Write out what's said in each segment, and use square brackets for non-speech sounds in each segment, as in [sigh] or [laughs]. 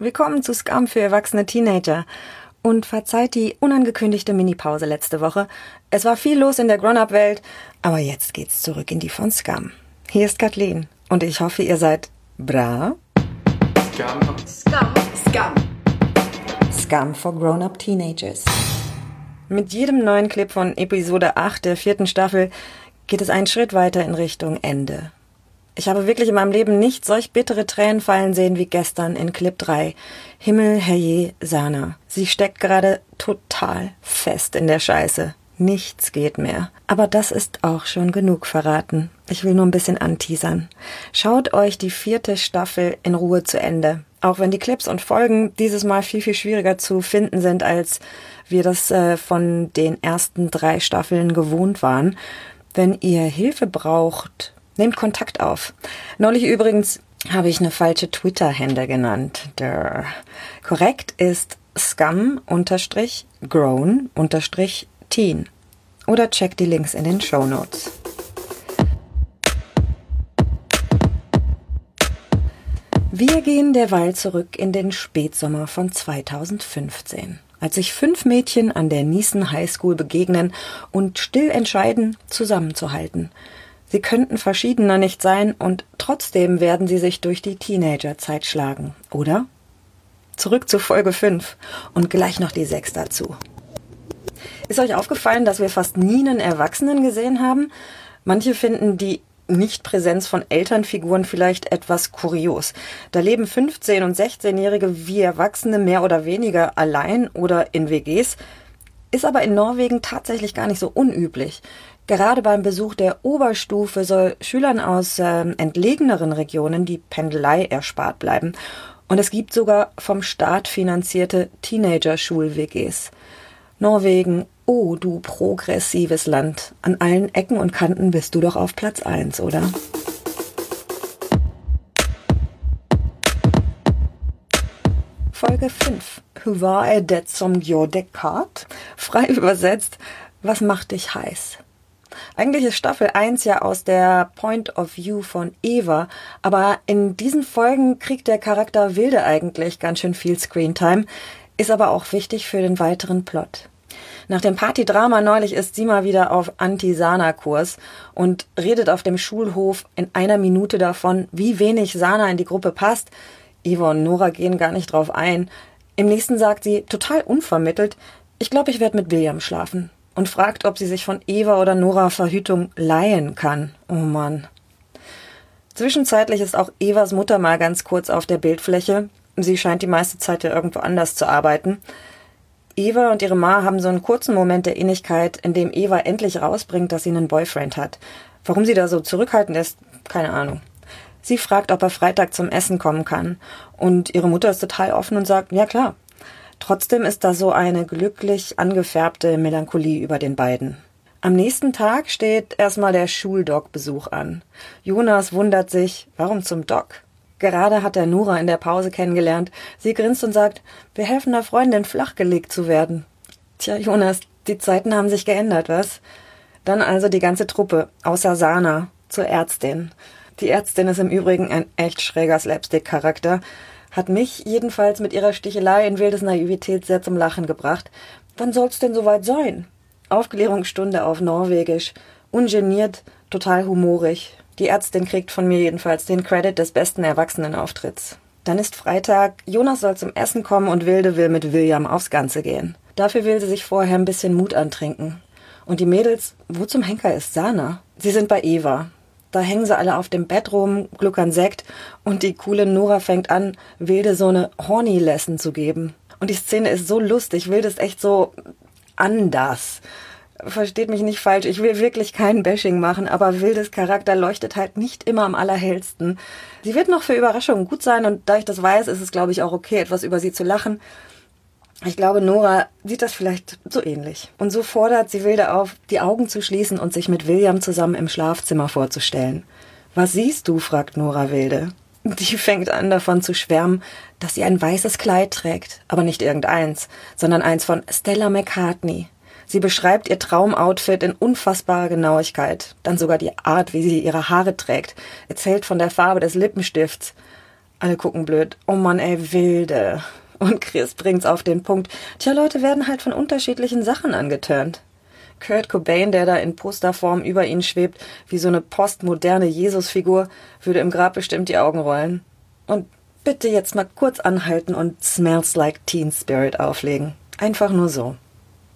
Willkommen zu Scum für erwachsene Teenager. Und verzeiht die unangekündigte Minipause letzte Woche. Es war viel los in der Grown-Up-Welt, aber jetzt geht's zurück in die von Scum. Hier ist Kathleen und ich hoffe, ihr seid bra. Scum. Scum. Scum. Scum for Grown-Up Teenagers. Mit jedem neuen Clip von Episode 8 der vierten Staffel geht es einen Schritt weiter in Richtung Ende. Ich habe wirklich in meinem Leben nicht solch bittere Tränen fallen sehen wie gestern in Clip 3. Himmel, herrje, Sana. Sie steckt gerade total fest in der Scheiße. Nichts geht mehr. Aber das ist auch schon genug verraten. Ich will nur ein bisschen anteasern. Schaut euch die vierte Staffel in Ruhe zu Ende. Auch wenn die Clips und Folgen dieses Mal viel, viel schwieriger zu finden sind, als wir das äh, von den ersten drei Staffeln gewohnt waren. Wenn ihr Hilfe braucht, Nehmt Kontakt auf. Neulich übrigens habe ich eine falsche Twitter-Hände genannt. Der korrekt ist scum-grown-teen. Oder checkt die Links in den Show Notes. Wir gehen derweil zurück in den Spätsommer von 2015, als sich fünf Mädchen an der Niesen High School begegnen und still entscheiden, zusammenzuhalten – Sie könnten verschiedener nicht sein und trotzdem werden sie sich durch die Teenagerzeit schlagen, oder? Zurück zu Folge 5 und gleich noch die 6 dazu. Ist euch aufgefallen, dass wir fast nie einen Erwachsenen gesehen haben? Manche finden die Nichtpräsenz von Elternfiguren vielleicht etwas kurios. Da leben 15- und 16-Jährige wie Erwachsene mehr oder weniger allein oder in WGs, ist aber in Norwegen tatsächlich gar nicht so unüblich. Gerade beim Besuch der Oberstufe soll Schülern aus äh, entlegeneren Regionen die Pendelei erspart bleiben. Und es gibt sogar vom Staat finanzierte Teenager-Schul-WGs. Norwegen, oh du progressives Land. An allen Ecken und Kanten bist du doch auf Platz eins, oder? Folge 5. Hur var er det som gjorde Frei übersetzt, was macht dich heiß? Eigentlich ist Staffel 1 ja aus der Point of View von Eva, aber in diesen Folgen kriegt der Charakter Wilde eigentlich ganz schön viel Screentime, ist aber auch wichtig für den weiteren Plot. Nach dem Partydrama neulich ist sie mal wieder auf Anti-Sana-Kurs und redet auf dem Schulhof in einer Minute davon, wie wenig Sana in die Gruppe passt. Eva und Nora gehen gar nicht drauf ein. Im nächsten sagt sie, total unvermittelt, ich glaube, ich werde mit William schlafen und fragt, ob sie sich von Eva oder Nora Verhütung leihen kann. Oh Mann. Zwischenzeitlich ist auch Evas Mutter mal ganz kurz auf der Bildfläche. Sie scheint die meiste Zeit ja irgendwo anders zu arbeiten. Eva und ihre Ma haben so einen kurzen Moment der Innigkeit, in dem Eva endlich rausbringt, dass sie einen Boyfriend hat. Warum sie da so zurückhaltend ist, keine Ahnung. Sie fragt, ob er Freitag zum Essen kommen kann. Und ihre Mutter ist total offen und sagt, ja klar, Trotzdem ist da so eine glücklich angefärbte Melancholie über den beiden. Am nächsten Tag steht erstmal der Schuldoc-Besuch an. Jonas wundert sich, warum zum Doc? Gerade hat er Nora in der Pause kennengelernt. Sie grinst und sagt, wir helfen der Freundin flachgelegt zu werden. Tja, Jonas, die Zeiten haben sich geändert, was? Dann also die ganze Truppe, außer Sana, zur Ärztin. Die Ärztin ist im Übrigen ein echt schräger Slapstick-Charakter hat mich jedenfalls mit ihrer Stichelei in wildes Naivität sehr zum Lachen gebracht. Wann soll's denn soweit sein? Aufklärungsstunde auf Norwegisch. Ungeniert, total humorig. Die Ärztin kriegt von mir jedenfalls den Credit des besten Erwachsenenauftritts. Dann ist Freitag, Jonas soll zum Essen kommen und Wilde will mit William aufs Ganze gehen. Dafür will sie sich vorher ein bisschen Mut antrinken. Und die Mädels, wo zum Henker ist Sana? Sie sind bei Eva. Da hängen sie alle auf dem Bett rum, gluckern Sekt und die coole Nora fängt an, Wilde so eine Horny-Lesson zu geben. Und die Szene ist so lustig, Wilde ist echt so anders. Versteht mich nicht falsch, ich will wirklich kein Bashing machen, aber Wildes Charakter leuchtet halt nicht immer am allerhellsten. Sie wird noch für Überraschungen gut sein und da ich das weiß, ist es glaube ich auch okay, etwas über sie zu lachen. Ich glaube, Nora sieht das vielleicht so ähnlich. Und so fordert sie Wilde auf, die Augen zu schließen und sich mit William zusammen im Schlafzimmer vorzustellen. Was siehst du? fragt Nora Wilde. Die fängt an davon zu schwärmen, dass sie ein weißes Kleid trägt, aber nicht irgendeins, sondern eins von Stella McCartney. Sie beschreibt ihr Traumoutfit in unfassbarer Genauigkeit, dann sogar die Art, wie sie ihre Haare trägt, erzählt von der Farbe des Lippenstifts. Alle gucken blöd. Oh Mann, ey, wilde. Und Chris bringt's auf den Punkt. Tja, Leute werden halt von unterschiedlichen Sachen angeturnt. Kurt Cobain, der da in Posterform über ihn schwebt, wie so eine postmoderne Jesusfigur, würde im Grab bestimmt die Augen rollen. Und bitte jetzt mal kurz anhalten und Smells Like Teen Spirit auflegen. Einfach nur so.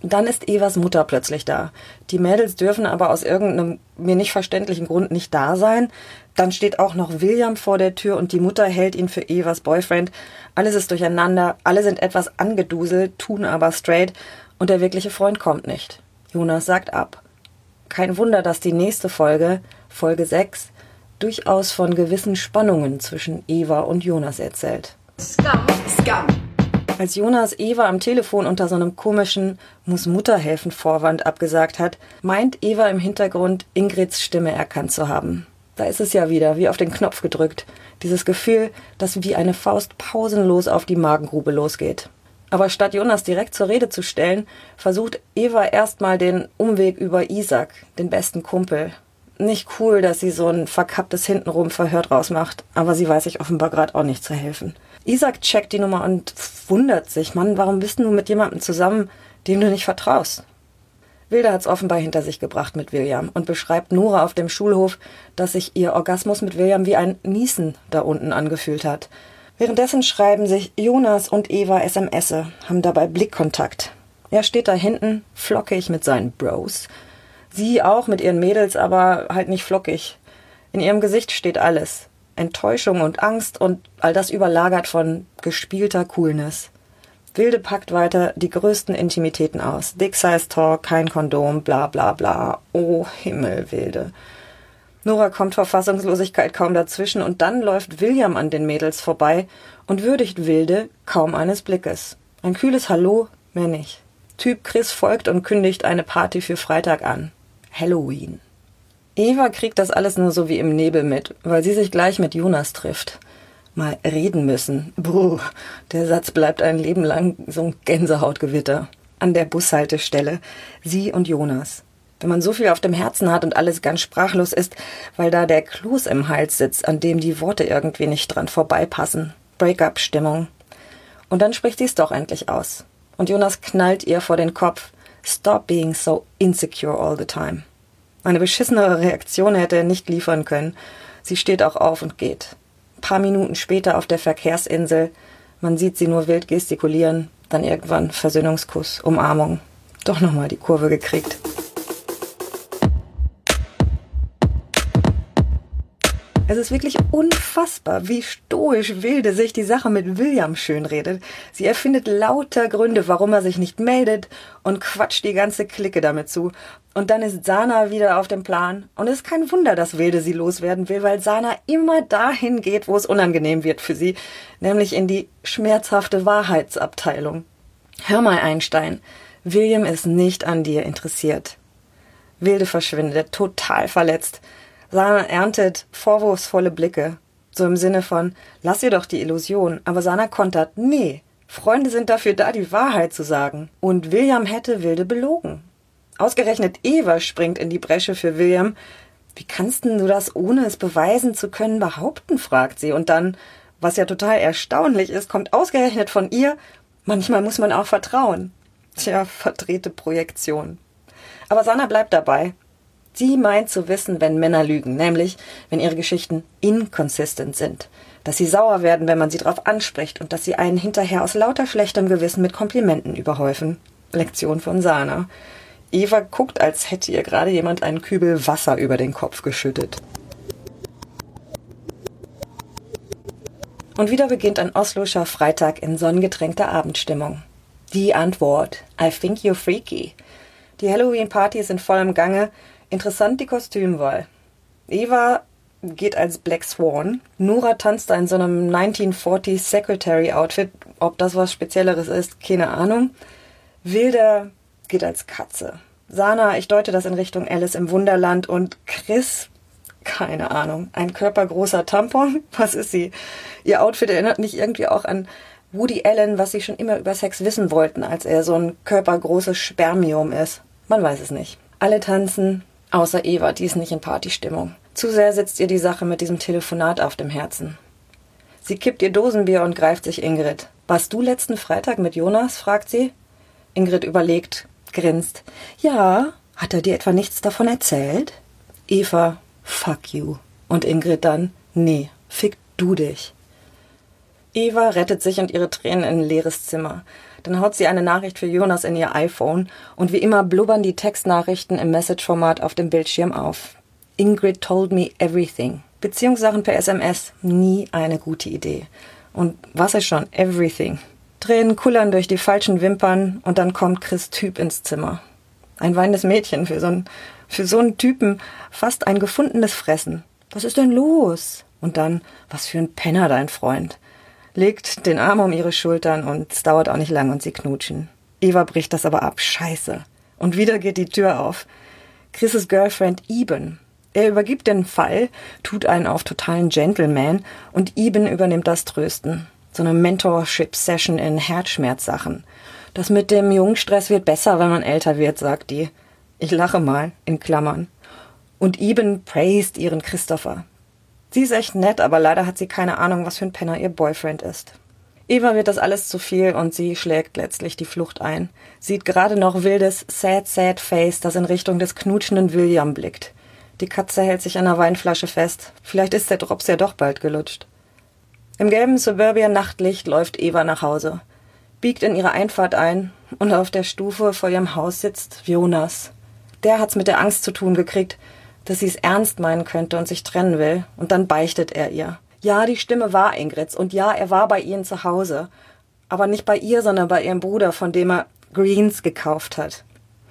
Dann ist Evas Mutter plötzlich da. Die Mädels dürfen aber aus irgendeinem mir nicht verständlichen Grund nicht da sein. Dann steht auch noch William vor der Tür und die Mutter hält ihn für Evas Boyfriend. Alles ist durcheinander, alle sind etwas angeduselt, tun aber straight und der wirkliche Freund kommt nicht. Jonas sagt ab. Kein Wunder, dass die nächste Folge, Folge 6, durchaus von gewissen Spannungen zwischen Eva und Jonas erzählt. Scum. Scum. Als Jonas Eva am Telefon unter so einem komischen Muss Mutter helfen Vorwand abgesagt hat, meint Eva im Hintergrund Ingrids Stimme erkannt zu haben. Da ist es ja wieder, wie auf den Knopf gedrückt. Dieses Gefühl, das wie eine Faust pausenlos auf die Magengrube losgeht. Aber statt Jonas direkt zur Rede zu stellen, versucht Eva erstmal den Umweg über Isaac, den besten Kumpel. Nicht cool, dass sie so ein verkapptes Hintenrum Verhör draus macht, aber sie weiß sich offenbar gerade auch nicht zu helfen. Isaac checkt die Nummer und wundert sich, Mann, warum bist du mit jemandem zusammen, dem du nicht vertraust? Wilde hat's offenbar hinter sich gebracht mit William und beschreibt Nora auf dem Schulhof, dass sich ihr Orgasmus mit William wie ein Niesen da unten angefühlt hat. Währenddessen schreiben sich Jonas und Eva SMS, haben dabei Blickkontakt. Er steht da hinten, flockig mit seinen Bros. Sie auch mit ihren Mädels, aber halt nicht flockig. In ihrem Gesicht steht alles. Enttäuschung und Angst und all das überlagert von gespielter Coolness. Wilde packt weiter die größten Intimitäten aus. Dick Size Talk, kein Kondom, bla bla bla. Oh Himmel, Wilde. Nora kommt vor Fassungslosigkeit kaum dazwischen und dann läuft William an den Mädels vorbei und würdigt Wilde kaum eines Blickes. Ein kühles Hallo, mehr nicht. Typ Chris folgt und kündigt eine Party für Freitag an. Halloween. Eva kriegt das alles nur so wie im Nebel mit, weil sie sich gleich mit Jonas trifft. Mal reden müssen. Buh, der Satz bleibt ein Leben lang so ein Gänsehautgewitter. An der Bushaltestelle. Sie und Jonas. Wenn man so viel auf dem Herzen hat und alles ganz sprachlos ist, weil da der Kloß im Hals sitzt, an dem die Worte irgendwie nicht dran vorbeipassen. Break-up-Stimmung. Und dann spricht sie es doch endlich aus. Und Jonas knallt ihr vor den Kopf. Stop being so insecure all the time. Eine beschissenere Reaktion hätte er nicht liefern können. Sie steht auch auf und geht. Ein paar Minuten später auf der Verkehrsinsel. Man sieht sie nur wild gestikulieren. Dann irgendwann Versöhnungskuss, Umarmung. Doch nochmal die Kurve gekriegt. Es ist wirklich unfassbar, wie stoisch Wilde sich die Sache mit William schönredet. Sie erfindet lauter Gründe, warum er sich nicht meldet und quatscht die ganze Clique damit zu. Und dann ist Sana wieder auf dem Plan. Und es ist kein Wunder, dass Wilde sie loswerden will, weil Sana immer dahin geht, wo es unangenehm wird für sie, nämlich in die schmerzhafte Wahrheitsabteilung. Hör mal, Einstein, William ist nicht an dir interessiert. Wilde verschwindet, total verletzt. Sana erntet vorwurfsvolle Blicke. So im Sinne von, lass ihr doch die Illusion. Aber Sana kontert, nee. Freunde sind dafür da, die Wahrheit zu sagen. Und William hätte Wilde belogen. Ausgerechnet Eva springt in die Bresche für William. Wie kannst denn du das, ohne es beweisen zu können, behaupten? fragt sie. Und dann, was ja total erstaunlich ist, kommt ausgerechnet von ihr, manchmal muss man auch vertrauen. Tja, verdrehte Projektion. Aber Sanna bleibt dabei. Sie meint zu wissen, wenn Männer lügen, nämlich wenn ihre Geschichten inconsistent sind, dass sie sauer werden, wenn man sie darauf anspricht und dass sie einen hinterher aus lauter schlechtem Gewissen mit Komplimenten überhäufen. Lektion von Sana. Eva guckt, als hätte ihr gerade jemand einen Kübel Wasser über den Kopf geschüttet. Und wieder beginnt ein Osloscher Freitag in sonnengetränkter Abendstimmung. Die Antwort: I think you're freaky. Die Halloween-Party ist in vollem Gange Interessant die Kostümwahl. Eva geht als Black Swan. Nora tanzt in so einem 1940 Secretary Outfit. Ob das was Spezielleres ist, keine Ahnung. Wilder geht als Katze. Sana, ich deute das in Richtung Alice im Wunderland und Chris, keine Ahnung, ein körpergroßer Tampon. [laughs] Was ist sie? Ihr Outfit erinnert mich irgendwie auch an Woody Allen, was sie schon immer über Sex wissen wollten, als er so ein körpergroßes Spermium ist. Man weiß es nicht. Alle tanzen, Außer Eva, die ist nicht in Partystimmung. Zu sehr sitzt ihr die Sache mit diesem Telefonat auf dem Herzen. Sie kippt ihr Dosenbier und greift sich Ingrid. Warst du letzten Freitag mit Jonas? fragt sie. Ingrid überlegt, grinst. Ja, hat er dir etwa nichts davon erzählt? Eva, fuck you. Und Ingrid dann, nee, fick du dich. Eva rettet sich und ihre Tränen in ein leeres Zimmer. Dann haut sie eine Nachricht für Jonas in ihr iPhone und wie immer blubbern die Textnachrichten im Message-Format auf dem Bildschirm auf. Ingrid told me everything. Beziehungssachen per SMS, nie eine gute Idee. Und was ist schon everything? Tränen kullern durch die falschen Wimpern und dann kommt Chris Typ ins Zimmer. Ein weinendes Mädchen für so einen, für so einen Typen, fast ein gefundenes Fressen. Was ist denn los? Und dann, was für ein Penner dein Freund. Legt den Arm um ihre Schultern und es dauert auch nicht lang und sie knutschen. Eva bricht das aber ab. Scheiße. Und wieder geht die Tür auf. Chris' Girlfriend Eben, er übergibt den Fall, tut einen auf totalen Gentleman und Eben übernimmt das Trösten. So eine Mentorship-Session in Herzschmerzsachen. Das mit dem Jungstress wird besser, wenn man älter wird, sagt die. Ich lache mal, in Klammern. Und Eben praised ihren Christopher. Sie ist echt nett, aber leider hat sie keine Ahnung, was für ein Penner ihr Boyfriend ist. Eva wird das alles zu viel und sie schlägt letztlich die Flucht ein. Sieht gerade noch wildes, sad, sad Face, das in Richtung des knutschenden William blickt. Die Katze hält sich an der Weinflasche fest. Vielleicht ist der Drops ja doch bald gelutscht. Im gelben Suburbia-Nachtlicht läuft Eva nach Hause, biegt in ihre Einfahrt ein und auf der Stufe vor ihrem Haus sitzt Jonas. Der hat's mit der Angst zu tun gekriegt, dass sie es ernst meinen könnte und sich trennen will, und dann beichtet er ihr. Ja, die Stimme war Ingrids, und ja, er war bei ihnen zu Hause. Aber nicht bei ihr, sondern bei ihrem Bruder, von dem er Greens gekauft hat.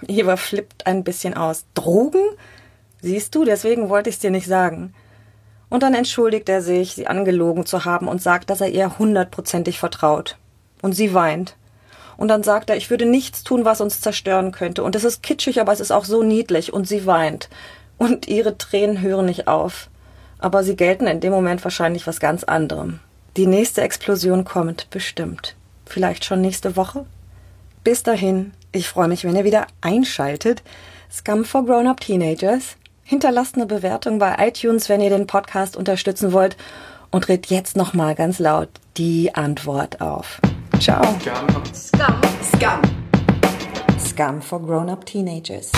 Eva flippt ein bisschen aus. Drogen? Siehst du, deswegen wollte ich es dir nicht sagen. Und dann entschuldigt er sich, sie angelogen zu haben und sagt, dass er ihr hundertprozentig vertraut. Und sie weint. Und dann sagt er, ich würde nichts tun, was uns zerstören könnte. Und es ist kitschig, aber es ist auch so niedlich. Und sie weint. Und ihre Tränen hören nicht auf. Aber sie gelten in dem Moment wahrscheinlich was ganz anderem. Die nächste Explosion kommt, bestimmt. Vielleicht schon nächste Woche? Bis dahin, ich freue mich, wenn ihr wieder einschaltet. Scum for Grown-Up Teenagers. Hinterlasst eine Bewertung bei iTunes, wenn ihr den Podcast unterstützen wollt und redet jetzt nochmal ganz laut die Antwort auf. Ciao. Scum. Scum. Scum. Scum for grown-up teenagers.